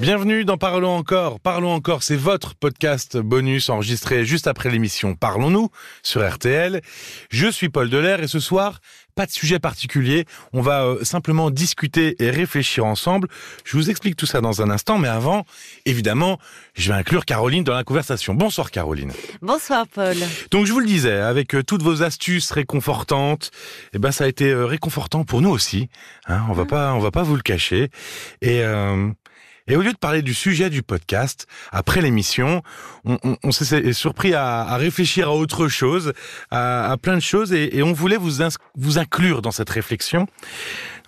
Bienvenue dans Parlons encore. Parlons encore, c'est votre podcast bonus enregistré juste après l'émission Parlons-nous sur RTL. Je suis Paul Delair et ce soir, pas de sujet particulier. On va euh, simplement discuter et réfléchir ensemble. Je vous explique tout ça dans un instant, mais avant, évidemment, je vais inclure Caroline dans la conversation. Bonsoir Caroline. Bonsoir Paul. Donc je vous le disais, avec euh, toutes vos astuces réconfortantes, eh ben ça a été euh, réconfortant pour nous aussi. Hein, on va Mmh. pas, on va pas vous le cacher. Et euh, et au lieu de parler du sujet du podcast, après l'émission, on, s'est surpris à, réfléchir à autre chose, à, plein de choses, et, on voulait vous, vous inclure dans cette réflexion.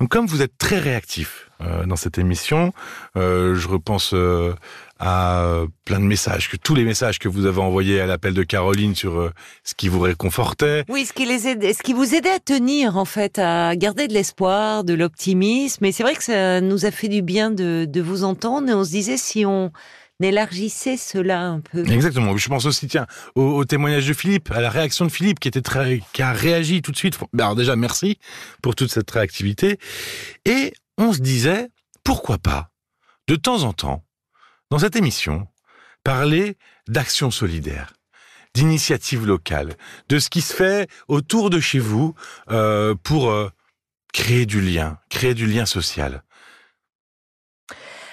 Comme vous êtes très réactif euh, dans cette émission, euh, je repense euh, à plein de messages, que tous les messages que vous avez envoyés à l'appel de Caroline sur ce qui vous réconfortait. Oui, ce qui, les ce qui vous aidait à tenir, en fait, à garder de l'espoir, de l'optimisme. Et c'est vrai que ça nous a fait du bien de, de vous entendre. Et on se disait si on élargissait cela un peu. Exactement. Je pense aussi, tiens, au, témoignage de Philippe, à la réaction de Philippe qui a réagi tout de suite. Ben Alors déjà, merci pour toute cette réactivité. Et on se disait, pourquoi pas, de temps en temps, dans cette émission, parler d'action solidaire, d'initiative locale, de ce qui se fait autour de chez vous euh, pour euh, créer du lien, créer du lien social.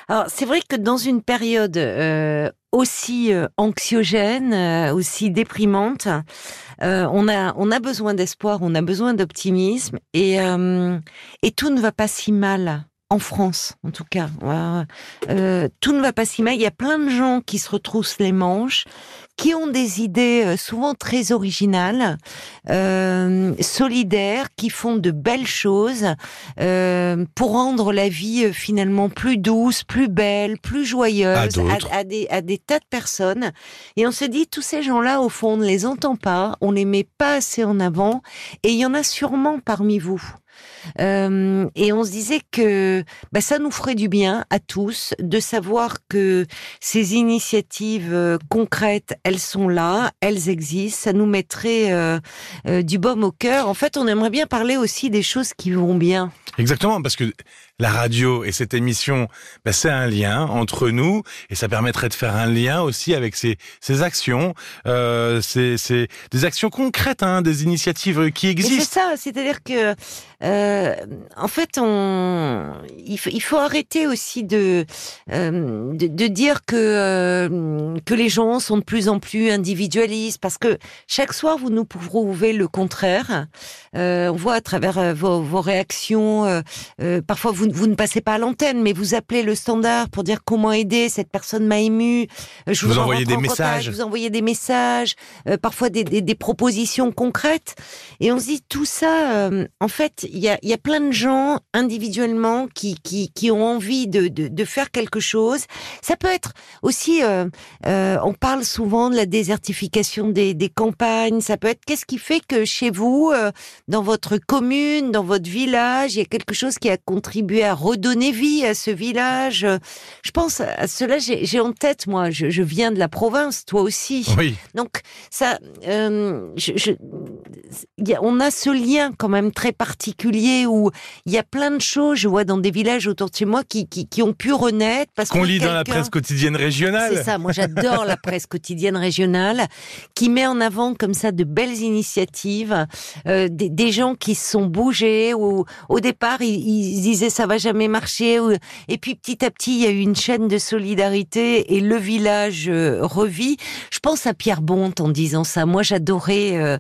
Alors, c'est vrai que dans une période euh, aussi euh, anxiogène, euh, aussi déprimante, on a on a besoin d'espoir, on a besoin d'optimisme, et et tout ne va pas si mal. En France, en tout cas, Euh, tout ne va pas si mal. Il y a plein de gens qui se retroussent les manches, qui ont des idées euh, souvent très originales, euh, solidaires, qui font de belles choses euh, pour rendre la vie finalement plus douce, plus belle, plus joyeuse à des, à des tas de personnes. Et on se dit, tous ces gens-là, au fond, on ne les entend pas, on les met pas assez en avant, et il y en a sûrement parmi vous. Euh, et on se disait que bah, ça nous ferait du bien à tous de savoir que ces initiatives euh, concrètes, elles sont là, elles existent, ça nous mettrait euh, du baume au cœur. En fait, on aimerait bien parler aussi des choses qui vont bien. Exactement, parce que la radio et cette émission, ben, c'est un lien entre nous, et ça permettrait de faire un lien aussi avec ces, ces actions, euh, ces, ces- des actions concrètes, hein, des initiatives qui Et c'est existent. ça, c'est-à-dire que, euh, en fait, on, il, faut, il faut arrêter aussi de, euh, de, de dire que euh, que les gens sont de plus en plus individualistes, parce que chaque soir vous nous prouvez le contraire. Euh, on voit à travers euh, vos, vos réactions, parfois vous, vous ne passez pas à l'antenne, mais vous appelez le standard pour dire comment aider cette personne m'a ému. Euh, Je Vous voudrais envoyez des contact, messages. Vous envoyez des messages, euh, parfois des, des, des propositions concrètes. Et on se dit tout ça, euh, en fait, il y a, il y a plein de gens individuellement qui, qui, qui ont envie de, de, de faire quelque chose. Ça peut être aussi, euh, on parle souvent de la désertification des, des campagnes. Ça peut être qu'est-ce qui fait que chez vous, dans votre commune, dans votre village, il y a quelque chose qui a contribué à redonner vie à ce village. Je pense à cela, j'ai en tête, moi, je, je viens de la province, toi aussi. Oui, Donc ça, euh, je, on a ce lien quand même très particulier où il y a plein de choses, je vois dans des villages autour de chez moi qui, qui, qui ont pu renaître parce qu'on lit dans la presse quotidienne régionale. c'est ça, moi j'adore la presse quotidienne régionale qui met en avant comme ça de belles initiatives, euh, des, des gens qui se sont bougés ou au départ ils, ils disaient ça va jamais marcher ou- et puis petit à petit il y a eu une chaîne de solidarité et le village euh, revit. Je pense à Pierre Bonte en disant ça. Moi j'adorais euh,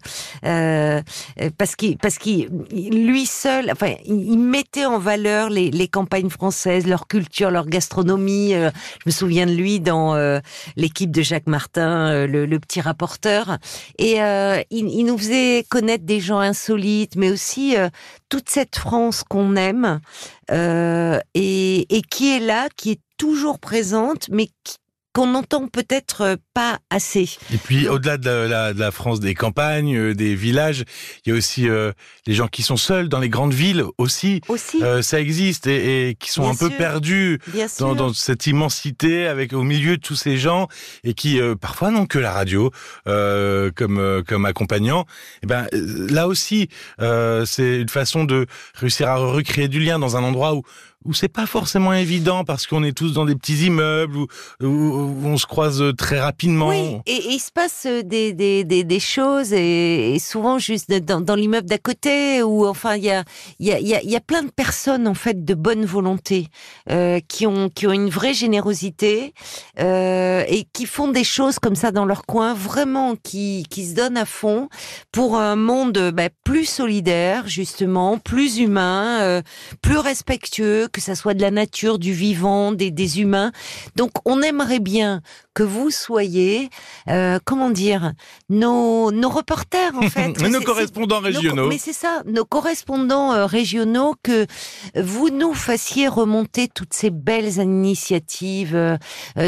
euh, euh, parce qu'il parce qu'il lui seul, enfin il, mettait en valeur les, campagnes françaises, leur culture, leur gastronomie. euh, je me souviens de lui dans l'équipe de Jacques Martin, le, petit rapporteur. Et il, nous faisait connaître des gens insolites, mais aussi toute cette France qu'on aime et, et qui est là, qui est toujours présente, mais qui- qu'on n'entend peut-être euh, pas assez. Et puis, au-delà de la, la- de la France des campagnes, euh, des villages, il y a aussi euh, les gens qui sont seuls dans les grandes villes aussi. Aussi, Euh, ça existe et, et qui sont Bien un peu perdus dans, dans cette immensité, avec au milieu de tous ces gens et qui parfois n'ont que la radio comme comme accompagnant. Et ben euh, là aussi, c'est une façon de réussir à recréer du lien dans un endroit où où c'est pas forcément évident parce qu'on est tous dans des petits immeubles où, on se croise très rapidement. Oui, et, il se passe des, des, choses et, souvent juste dans, l'immeuble d'à côté où enfin il y a, plein de personnes en fait de bonne volonté euh, qui ont une vraie générosité euh, et qui font des choses comme ça dans leur coin vraiment qui se donnent à fond pour un monde bah, plus solidaire justement, plus humain, euh, plus respectueux que ça soit de la nature, du vivant, des, des humains. Donc on aimerait bien que vous soyez, euh, comment dire, nos, nos reporters en fait. nos correspondants régionaux. mais c'est ça, nos correspondants euh, régionaux, que vous nous fassiez remonter toutes ces belles initiatives, euh,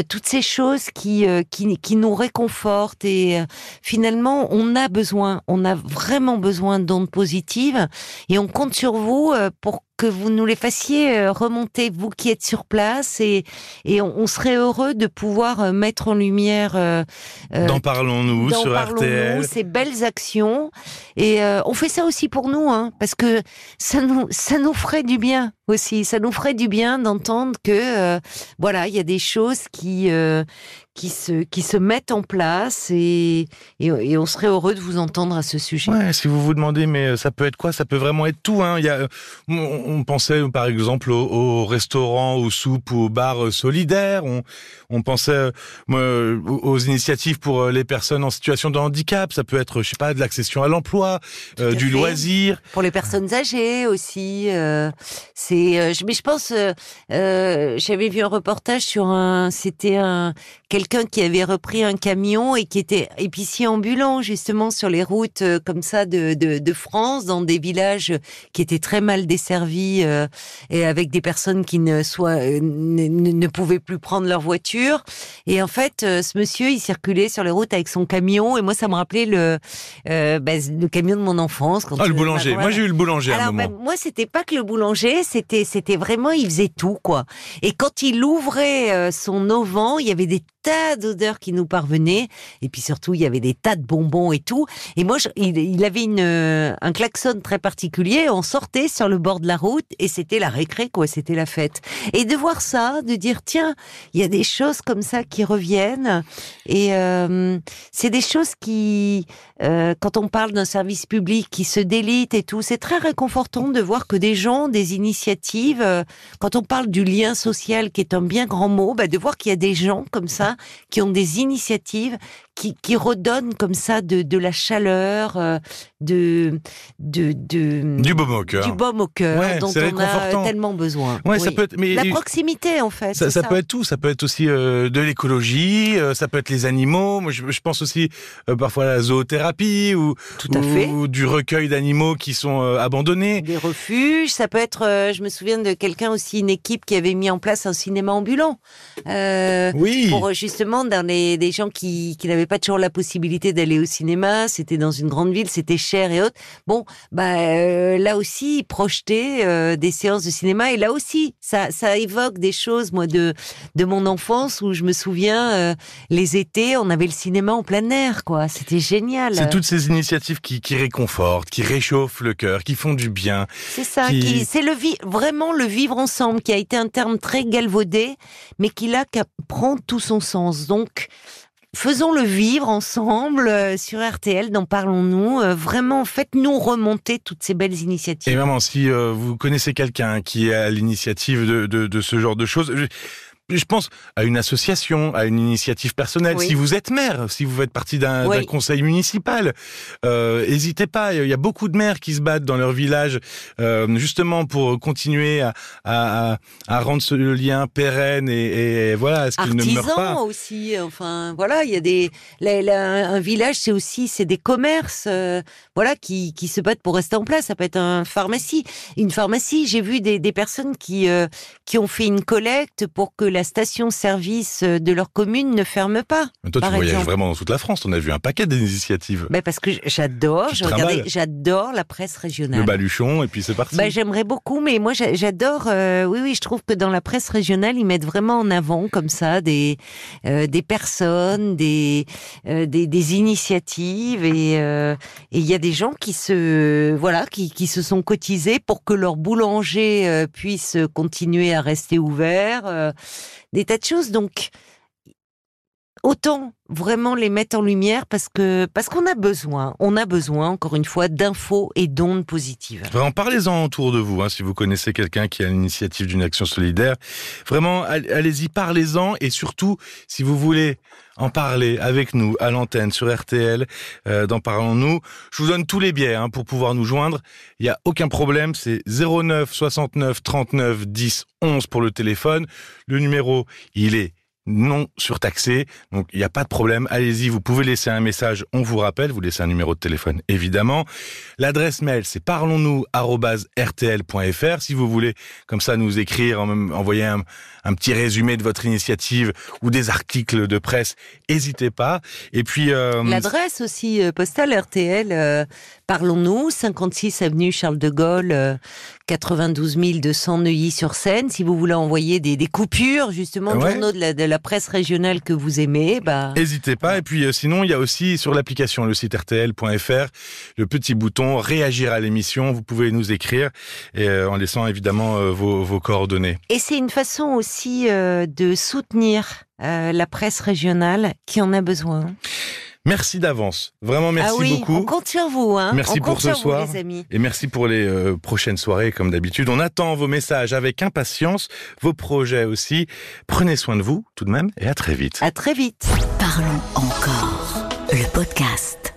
toutes ces choses qui, qui, qui nous réconfortent et finalement on a besoin, on a vraiment besoin d'ondes positives et on compte sur vous pour que vous nous les fassiez euh, remonter, vous qui êtes sur place, et, et on, serait heureux de pouvoir euh, mettre en lumière. Euh, D'en parlons-nous sur RTL. Ces belles actions, et on fait ça aussi pour nous, hein, parce que ça nous ça nous ferait du bien aussi. Ça nous ferait du bien d'entendre que voilà, il y a des choses qui qui se, qui se mettent en place et, et, on serait heureux de vous entendre à ce sujet. Ouais, si vous vous demandez, mais euh, ça peut être quoi? Ça peut vraiment être tout. Hein. Il y a, on, pensait par exemple au, restaurant, aux soupes, aux bars euh, solidaires. On, on pensait euh, aux initiatives pour les personnes en situation de handicap. Ça peut être, je sais pas, de l'accession à l'emploi, du loisir. Pour les personnes âgées aussi. c'est, mais je pense, j'avais vu un reportage sur un, c'était un quelqu'un qui avait repris un camion et qui était épicier ambulant justement sur les routes euh, comme ça de, de, de, France, dans des villages qui étaient très mal desservis euh, et avec des personnes qui ne, soit, euh, ne, ne, pouvaient plus prendre leur voiture. Et en fait, ce monsieur, il circulait sur les routes avec son camion et moi, ça me rappelait le, ben, le camion de mon enfance. Quand ah, le boulanger. Moi, j'ai eu le boulanger à un moment. Ben, moi, c'était pas que le boulanger, c'était c'était vraiment, il faisait tout quoi. Et quand il ouvrait son auvent, il y avait des d'odeurs qui nous parvenaient. Et puis surtout, il y avait des tas de bonbons et tout. Et moi, il, avait une, euh, un klaxon très particulier. On sortait sur le bord de la route et c'était la récré, quoi. C'était la fête. Et de voir ça, de dire, tiens, il y a des choses comme ça qui reviennent. Et euh, c'est des choses qui, euh, quand on parle d'un service public qui se délite et tout, c'est très réconfortant de voir que des gens, des initiatives, quand on parle du lien social qui est un bien grand mot, bah, de voir qu'il y a des gens comme ça qui ont des initiatives qui, qui redonnent comme ça de, de la chaleur, euh, de, de, de du baume au cœur, du baume au cœur dont on a tellement besoin. Ouais, ça peut être, mais la proximité en fait. Ça, ça, peut être tout. Ça peut être aussi euh, de l'écologie. Euh, ça peut être les animaux. Moi, je, je pense aussi parfois à la zoothérapie ou, tout à fait. ou du recueil d'animaux qui sont abandonnés. Des refuges. Ça peut être. je me souviens de quelqu'un aussi, une équipe qui avait mis en place un cinéma ambulant. oui. Pour justement dans les des gens qui, qui n'avaient pas toujours la possibilité d'aller au cinéma, c'était dans une grande ville, c'était cher et autres. Bon, bah euh, là aussi projeter euh, des séances de cinéma et là aussi ça ça évoque des choses moi de de mon enfance où je me souviens euh, les étés, on avait le cinéma en plein air quoi, c'était génial. C'est toutes ces initiatives qui qui réconfortent, qui réchauffent le cœur, qui font du bien. C'est ça, qui... c'est le vraiment le vivre ensemble qui a été un terme très galvaudé mais qui là prend tout son sens. Donc Faisons-le vivre ensemble euh, sur RTL, d'en parlons-nous. Euh, vraiment, faites-nous remonter toutes ces belles initiatives. Et vraiment, si euh, vous connaissez quelqu'un qui est à l'initiative de, ce genre de choses, pense à une association, à une initiative personnelle. Si vous êtes maire, si vous faites partie d'un conseil municipal, euh, n'hésitez pas. Il y a beaucoup de maires qui se battent dans leur village euh, justement pour continuer à, à, à, rendre ce lien pérenne et, et voilà, ce qu'il ne pas. aussi. Enfin, voilà, il y a des un village, c'est aussi c'est des commerces, euh, voilà, qui, qui se battent pour rester en place. Ça peut être un pharmacie, une pharmacie. J'ai vu des, des personnes qui qui ont fait une collecte pour que la la station-service de leur commune ne ferme pas. Mais toi, tu voyages exemple. vraiment dans toute la France. On a vu un paquet d'initiatives. Ben parce que j'adore, j'adore la presse régionale. Le baluchon, et puis c'est parti. Bah, j'aimerais beaucoup, mais moi j'a- j'adore. euh, oui, oui, je trouve que dans la presse régionale, ils mettent vraiment en avant comme ça des euh, des personnes, des euh, des, des initiatives et euh, il y a des gens qui se voilà qui qui se sont cotisés pour que leur boulanger euh, puisse continuer à rester ouvert. Des tas de choses donc. Autant vraiment les mettre en lumière parce que parce qu'on a besoin, on a besoin encore une fois d'infos et d'ondes positives. Vraiment, parlez-en autour de vous, hein, si vous connaissez quelqu'un qui a l'initiative d'une action solidaire. Vraiment, all- allez-y, parlez-en, et surtout, si vous voulez en parler avec nous à l'antenne sur RTL, euh, dans Parlons-nous, je vous donne tous les biais hein, pour pouvoir nous joindre. Il n'y a aucun problème, c'est 09 69 39 10 11 pour le téléphone. Le numéro, il est non surtaxé, donc il n'y a pas de problème. Allez-y, vous pouvez laisser un message, on vous rappelle, vous laissez un numéro de téléphone évidemment. L'adresse mail, c'est parlons-nous@rtl.fr si vous voulez comme ça nous écrire, en- envoyer un, un petit résumé de votre initiative ou des articles de presse, n'hésitez pas. Et puis euh, L'adresse aussi euh, postale RTL, euh, parlons-nous, 56 avenue Charles de Gaulle, euh, 92 200 Neuilly-sur-Seine. Si vous voulez envoyer des, des coupures justement de Ouais. journaux de la, de la presse régionale que vous aimez, bah, N'hésitez pas. Et puis euh, sinon, il y a aussi sur l'application, le site rtl.fr, le petit bouton réagir à l'émission. Vous pouvez nous écrire et euh, en laissant évidemment euh, vos, vos coordonnées. Et c'est une façon aussi euh, de soutenir euh, la presse régionale qui en a besoin. Merci d'avance. Vraiment merci ah oui, beaucoup. on compte sur vous, hein. Merci on pour ce vous, soir. les amis. Et merci pour les euh, prochaines soirées, comme d'habitude. On attend vos messages avec impatience, vos projets aussi. Prenez soin de vous, tout de même, et à très vite. À très vite. Parlons encore. Le podcast.